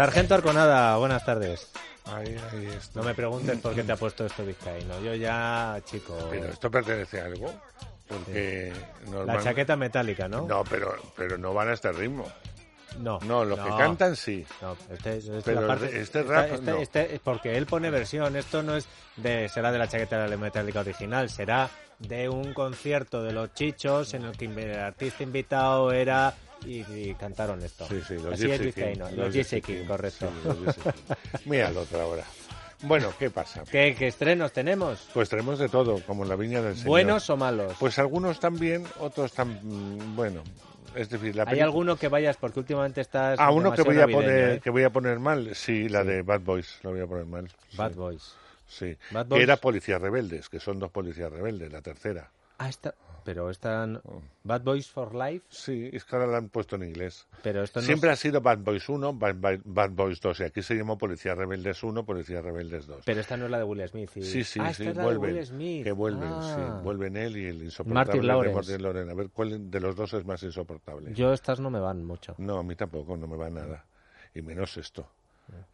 Sargento Arconada, buenas tardes. Ahí, ahí está. No me preguntes por qué te ha puesto esto vizcaíno. Yo ya, chico. Pero esto pertenece a algo. Porque La chaqueta metálica, ¿no? No, pero, pero no van a este ritmo. No, No, los que cantan sí. No, este es, es Pero parte- este esta- este- no. este es porque él pone versión. Esto no es de será de la chaqueta metálica original, será de un concierto de los Chichos en el que el artista invitado era y, y cantaron esto. Sí, sí, los Así es Gypsy vizcaíno, King, los Gypsy King, correcto. Sí, los Gypsy King. Míralo otra hora. Bueno, ¿qué pasa? ¿Qué, qué estrenos tenemos? Pues tenemos de todo, como en la viña del Señor. ¿Buenos o malos? Pues algunos tan bien, otros tan... Bueno, es decir, la ¿Hay alguno que vayas porque últimamente estás Ah, uno que voy a poner ¿eh? que voy a poner mal, sí, la de Bad Boys, lo voy a poner mal. Bad sí, Boys. Sí. Bad Que Boys. era Policías Rebeldes, que son dos policías rebeldes, la tercera. Ah, esta, pero están Oh. Bad Boys for Life, Sí, es que ahora la han puesto en inglés. pero esto no Siempre es- ha sido Bad Boys 1, Bad, Bad- Bad Boys 2, y aquí se llamó Policías Rebeldes 1, Policías Rebeldes 2. Pero esta no es la de Will Smith. y- Sí, sí, ah, sí, esta es la de vuelven. Will Smith. Que vuelven, Ah. sí. Vuelven él y el insoportable Martin de Lawrence. Martin Lawrence. A ver cuál de los dos es más insoportable. Yo estas no me van mucho. No, a mí tampoco, no me va nada. Y menos esto.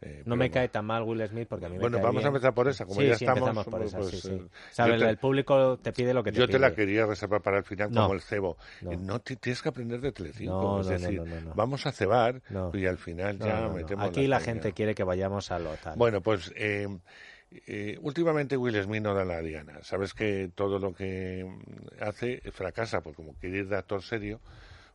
Eh, No me cae tan mal Will Smith porque a mí me Bueno, cae vamos a empezar por esa, como sí, ya sí, estamos, empezamos por esa, pues, sí, sí. eh, yo el, te- el público te pide lo que te Yo te la pide. quería reservar para el final No. como el cebo. No. No, ti- tienes que aprender de Telecinco. No, es decir, vamos a cebar y al final ya metemos Aquí la gente quiere que vayamos a lo tal. Bueno, pues eh, eh, últimamente Will Smith no da la diana. Sabes que todo lo que hace fracasa, porque como quiere ir de actor serio,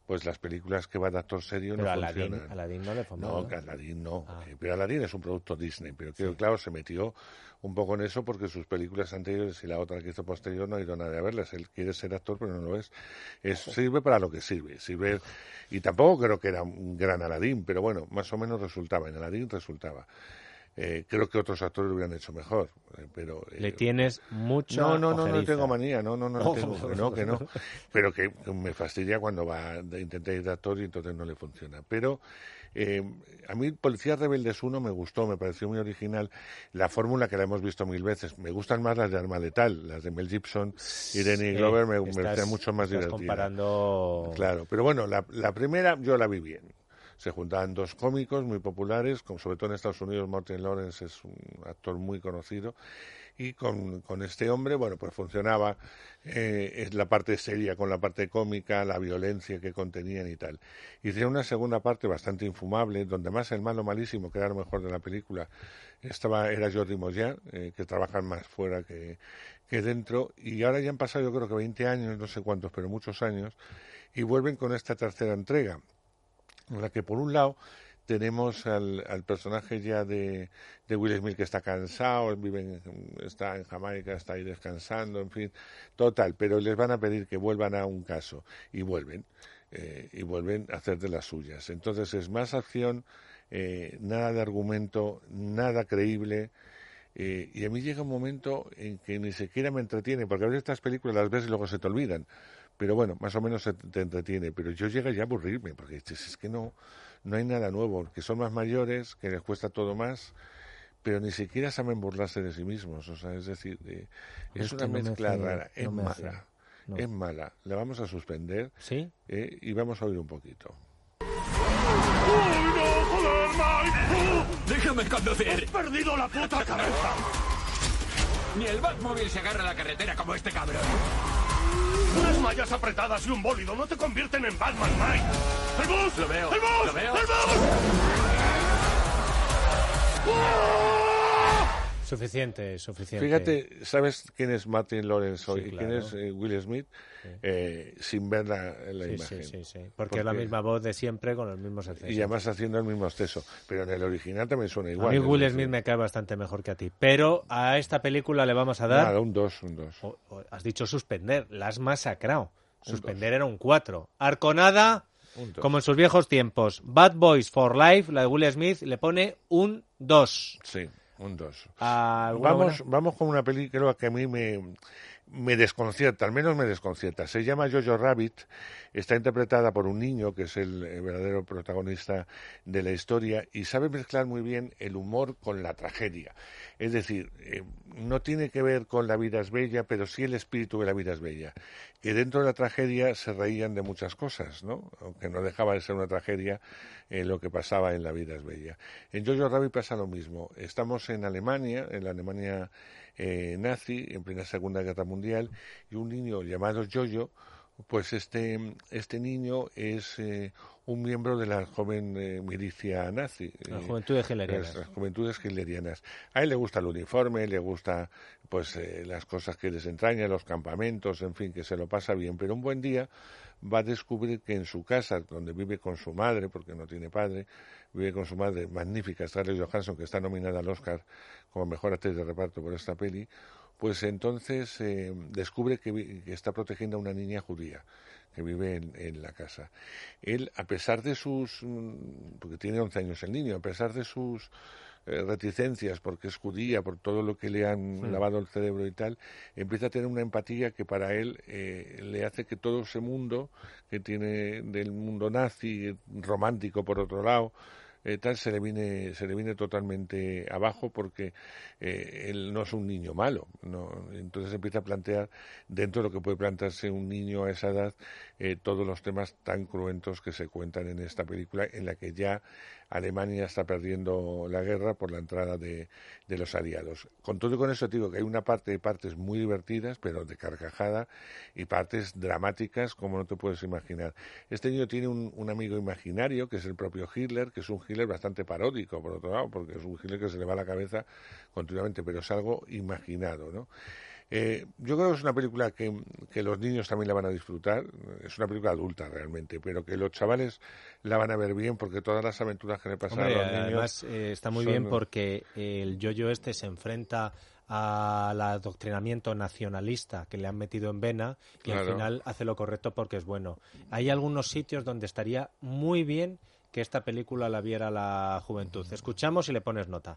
pues las películas que va de actor serio pero no Aladdin, funcionan. Aladdin no le fue ¿no? que Aladdin no. Ah. Eh, Pero Aladdin es un producto Disney. Pero que, claro, se metió un poco en eso porque sus películas anteriores y la otra que hizo posterior no ha ido nadie a verlas. Él quiere ser actor, pero no lo es. es sirve para lo que sirve. sirve Y tampoco creo que era un gran Aladdin, pero bueno, más o menos resultaba. En Aladdin resultaba. Eh, creo que otros actores lo hubieran hecho mejor. eh, pero eh, Le tienes mucho no, no, no, no tengo manía, no, no, no, no tengo, que no, que no. Pero que me fastidia cuando va de intentar ir de actor y entonces no le funciona. Pero eh, a mí Policías Rebeldes 1 me gustó, me pareció muy original. La fórmula que la hemos visto mil veces. Me gustan más las de Arma Letal, las de Mel Gibson y Denny Glover me, me estás- parecían mucho más divertidas. comparando... Claro, pero bueno, la, la primera yo la vi bien. Se juntaban dos cómicos muy populares, como sobre todo en Estados Unidos Martin Lawrence es un actor muy conocido, y con, con este hombre, bueno, pues funcionaba eh, la parte seria con la parte cómica, la violencia que contenían y tal. Hicieron una segunda parte bastante infumable, donde más el malo malísimo, que era lo mejor de la película, estaba era Jordi Moya, eh, que trabajan más fuera que, que dentro, y ahora ya han pasado yo creo que 20 años, no sé cuántos, pero muchos años, y vuelven con esta tercera entrega, en la que por un lado tenemos al, personaje ya de, de Will Smith que está cansado, vive en- está en Jamaica, está ahí descansando, en fin, total, pero les van a pedir que vuelvan a un caso y vuelven, eh, y vuelven a hacer de las suyas. Entonces es más acción, eh, nada de argumento, nada creíble. eh, y a mí llega un momento en que ni siquiera me entretiene, porque a veces estas películas las ves y luego se te olvidan. Pero bueno, más o menos se te entretiene. Pero yo llega ya a aburrirme, porque dices, es que no, no hay nada nuevo, que son más mayores, que les cuesta todo más, pero ni siquiera saben burlarse de sí mismos. O sea, es decir, eh, es, Es una me mezcla hace- rara, es hace, mala, no. es mala. La vamos a suspender ¿Sí? eh, y vamos a oír un poquito. ¡Déjame conducir! perdido la puta cabeza! Ni el Batmóvil se agarra a la carretera como este cabrón. Unas mallas apretadas y un bólido no te convierten en Batman, Mike. ¡El bus! Lo veo, ¡El bus! lo veo. ¡El bus! Suficiente, suficiente. Fíjate, ¿sabes quién es Martin Lawrence hoy Sí, y quién es eh, Will Smith? Eh, sin ver la, la Sí, imagen. sí, sí, sí. Porque es la misma voz de siempre con los mismos excesos. Y además haciendo el mismo exceso. Pero en el original también suena igual. a mí es Will Smith me cae bastante mejor que a ti. Pero a esta película le vamos a dar... Nada, un 2, un 2. o- o- has dicho suspender, la has masacrado. Suspender era un 4. Arconada, Un como en sus viejos tiempos. Bad Boys for Life, la de Will Smith, le pone un 2. Sí, un 2. ¿Alguna Vamos, vamos con una película que a mí me, me desconcierta, al menos me desconcierta. Se llama Jojo Rabbit, está interpretada por un niño que es el, verdadero protagonista de la historia y sabe mezclar muy bien el humor con la tragedia. Es decir, eh, no tiene que ver con La vida es bella, pero sí el espíritu de La vida es bella. Que dentro de la tragedia se reían de muchas cosas, ¿no? Aunque no dejaba de ser una tragedia eh, lo que pasaba en La vida es bella. En Jojo Rabbit pasa lo mismo. Estamos en Alemania, en la Alemania eh, nazi, en plena Segunda Guerra Mundial, y un niño llamado Jojo, pues este, este niño es eh, un miembro de la joven eh, milicia nazi. La eh, Hitlerianas. las juventudes hitlerianas. A él le gusta el uniforme, le gusta pues eh, las cosas que desentraña, los campamentos, en fin, que se lo pasa bien. Pero un buen día va a descubrir que en su casa, donde vive con su madre, porque no tiene padre, vive con su madre magnífica, Scarlett Johansson, que está nominada al Oscar como mejor actriz de reparto por esta peli, pues entonces eh, descubre que, que está protegiendo a una niña judía que vive en, en la casa. Él, a pesar de sus, mm, porque tiene 11 años el niño, a pesar de sus eh, reticencias, porque es judía, por todo lo que le han lavado el cerebro y tal, empieza a tener una empatía que para él eh, le hace que todo ese mundo que tiene del mundo nazi, romántico por otro lado, eh, tal se le viene se le viene totalmente abajo porque eh, él no es un niño malo no entonces empieza a plantear dentro de lo que puede plantearse un niño a esa edad eh, todos los temas tan cruentos que se cuentan en esta película en la que ya Alemania está perdiendo la guerra por la entrada de, de los aliados. Con todo y con eso te digo que hay una parte de partes muy divertidas, pero de carcajada, y partes dramáticas como no te puedes imaginar. Este niño tiene un, un amigo imaginario, que es el propio Hitler, que es un Hitler bastante paródico, por otro lado, porque es un Hitler que se le va la cabeza continuamente, pero es algo imaginado, ¿no? Eh, yo creo que es una película que, que los niños también la van a disfrutar. Es una película adulta realmente, pero que los chavales la van a ver bien porque todas las aventuras que le pasan Hombre, a los niños. además eh, está muy son- bien porque el yoyo este se enfrenta al adoctrinamiento nacionalista que le han metido en vena y al final hace lo correcto porque es bueno. Hay algunos sitios donde estaría muy bien que esta película la viera la juventud. Escuchamos y le pones nota.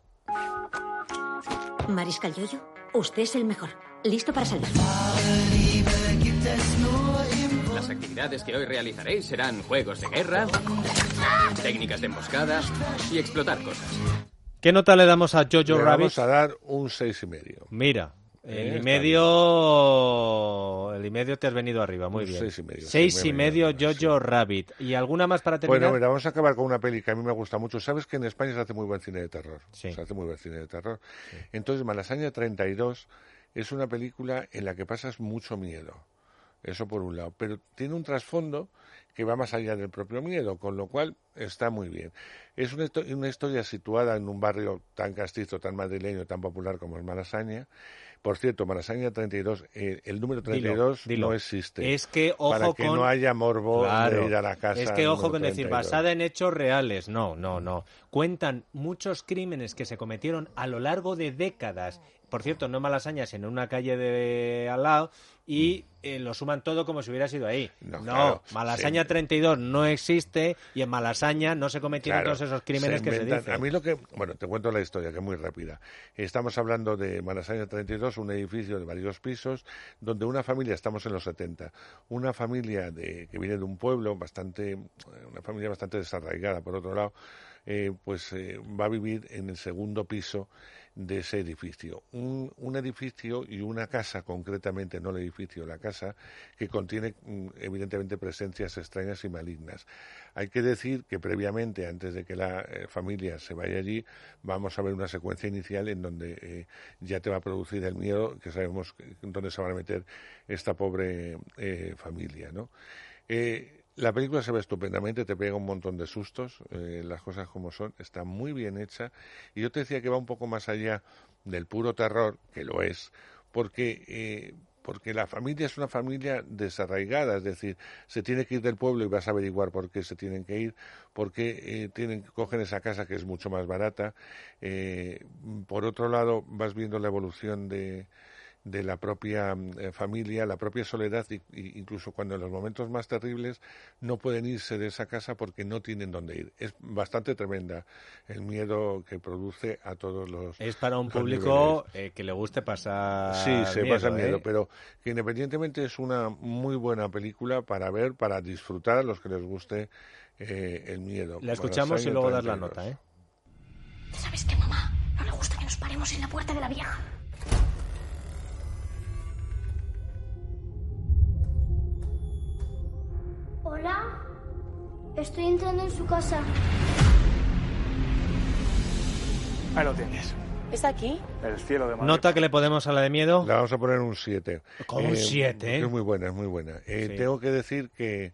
Mariscal Yoyo, usted es el mejor. ¿Listo para salir? Las actividades que hoy realizaréis serán juegos de guerra, técnicas de emboscada y explotar cosas. ¿Qué nota le damos a Jojo le Rabbit? vamos a dar un seis y medio. Mira, Eh, el y medio, el y medio te has venido arriba, muy Un bien. seis y medio, Seis sí, y medio arriba, Jojo Rabbit. ¿Y alguna más para terminar? Bueno, mira, vamos a acabar con una peli que a mí me gusta mucho. Sabes que en España se hace muy buen cine de terror. Sí. Se hace muy buen cine de terror. Entonces, Malasaña 32 es una película en la que pasas mucho miedo. Eso por un lado. Pero tiene un trasfondo que va más allá del propio miedo, con lo cual está muy bien. Es una, una historia situada en un barrio tan castizo, tan madrileño, tan popular como es Malasaña. Por cierto, Malasaña 32, eh, el número Dilo, 32 dilo. no existe. Es que ojo para que con... no haya morbo Claro. de ir a la casa. Es que ojo con decir 32. basada en hechos reales. No, no, no. Cuentan muchos crímenes que se cometieron a lo largo de décadas. Por cierto, no en Malasaña, sino en una calle de al lado y eh, lo suman todo como si hubiera sido ahí. No, No, claro, Malasaña sí. 32 no existe y en Malasaña no se cometieron Claro, todos esos crímenes que se dicen. A mí lo que... Bueno, te cuento la historia, que es muy rápida. Estamos hablando de Malasaña 32, un edificio de varios pisos, donde una familia, estamos en los 70, una familia de, que viene de un pueblo bastante... Una familia bastante desarraigada, por otro lado, eh, pues eh, va a vivir en el segundo piso de ese edificio. Un, edificio y una casa, concretamente, no el edificio, la casa, que contiene mm, evidentemente presencias extrañas y malignas. Hay que decir que previamente, antes de que la eh, familia se vaya allí, vamos a ver una secuencia inicial en donde eh, ya te va a producir el miedo, que sabemos dónde se van a meter esta pobre eh, familia, ¿no? La película se ve estupendamente, te pega un montón de sustos, eh, las cosas como son, está muy bien hecha. Y yo te decía que va un poco más allá del puro terror, que lo es, porque eh, porque la familia es una familia desarraigada, es decir, se tiene que ir del pueblo y vas a averiguar por qué se tienen que ir, porque eh, tienen cogen esa casa que es mucho más barata. Eh, por otro lado, vas viendo la evolución de, de la propia eh, familia, la propia soledad, y, y incluso cuando en los momentos más terribles no pueden irse de esa casa porque no tienen dónde ir. Es bastante tremenda el miedo que produce a todos los. Es para un público eh, que le guste pasar Sí, se miedo, pasa miedo, ¿eh? pero que independientemente es una muy buena película para ver, para disfrutar a los que les guste eh, el miedo. La escuchamos y luego dar la 32. nota, ¿eh? ¿Sabes qué, mamá? No le gusta que nos paremos en la puerta de la vieja. Estoy entrando en su casa. Ahí lo tienes. ¿Es aquí? El cielo de Madrid. Nota que le podemos a la de miedo. La vamos a poner un 7. Con un siete, ¿eh? Es muy buena, es muy buena. Eh, Sí. Tengo que decir que...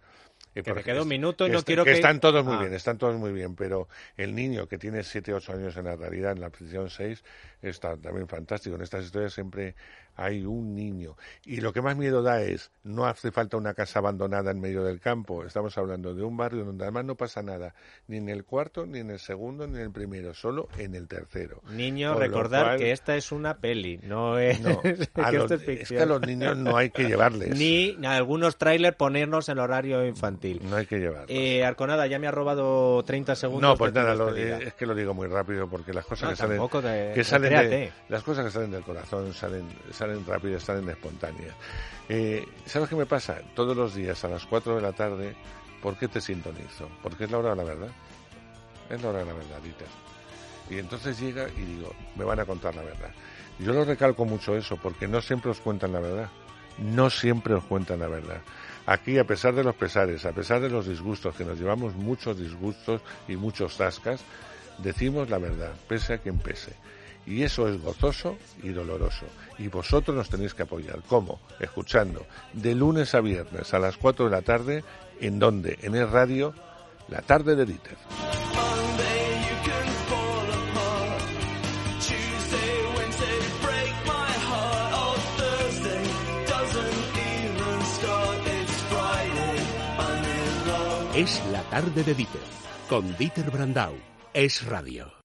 eh, Que me queda un minuto y que no quiero que- Están todos muy Ah. bien, están todos muy bien, pero el niño que tiene 7 8 años en la realidad, en la posición 6, está también fantástico. En estas historias siempre hay un niño. Y lo que más miedo da es, no hace falta una casa abandonada en medio del campo. Estamos hablando de un barrio donde además no pasa nada, ni en el cuarto, ni en el segundo, ni en el primero, solo en el tercero. Niño, Con recordar cual- que esta es una peli, no es, No, que a los- es es que a los niños no hay que llevarles. Ni a algunos trailers ponernos en horario infantil. No hay que llevarles. Eh, Arconada, ya me ha robado 30 segundos. No, pues de nada, lo- eh, es que lo digo muy rápido porque las cosas No, que salen, te- que salen de, las cosas que salen del corazón salen, salen rápidas, salen espontáneas. Eh, ¿Sabes qué me pasa? Todos los días a las 4 de la tarde, ¿por qué te sintonizo? Porque es la hora de la verdad. Es la hora de la verdad, Dieter. Y entonces llega y digo, me van a contar la verdad. Yo lo recalco mucho eso, porque no siempre os cuentan la verdad. No siempre os cuentan la verdad. Aquí, a pesar de los pesares, a pesar de los disgustos, que nos llevamos muchos disgustos y muchos tascas, decimos la verdad, pese a quien pese. Y eso es gozoso y doloroso. Y vosotros nos tenéis que apoyar. ¿Cómo? Escuchando de lunes a viernes a las 4 de la tarde, en donde, en el radio, la tarde de Dieter. Es la tarde de Dieter, con Dieter Brandau. Es radio.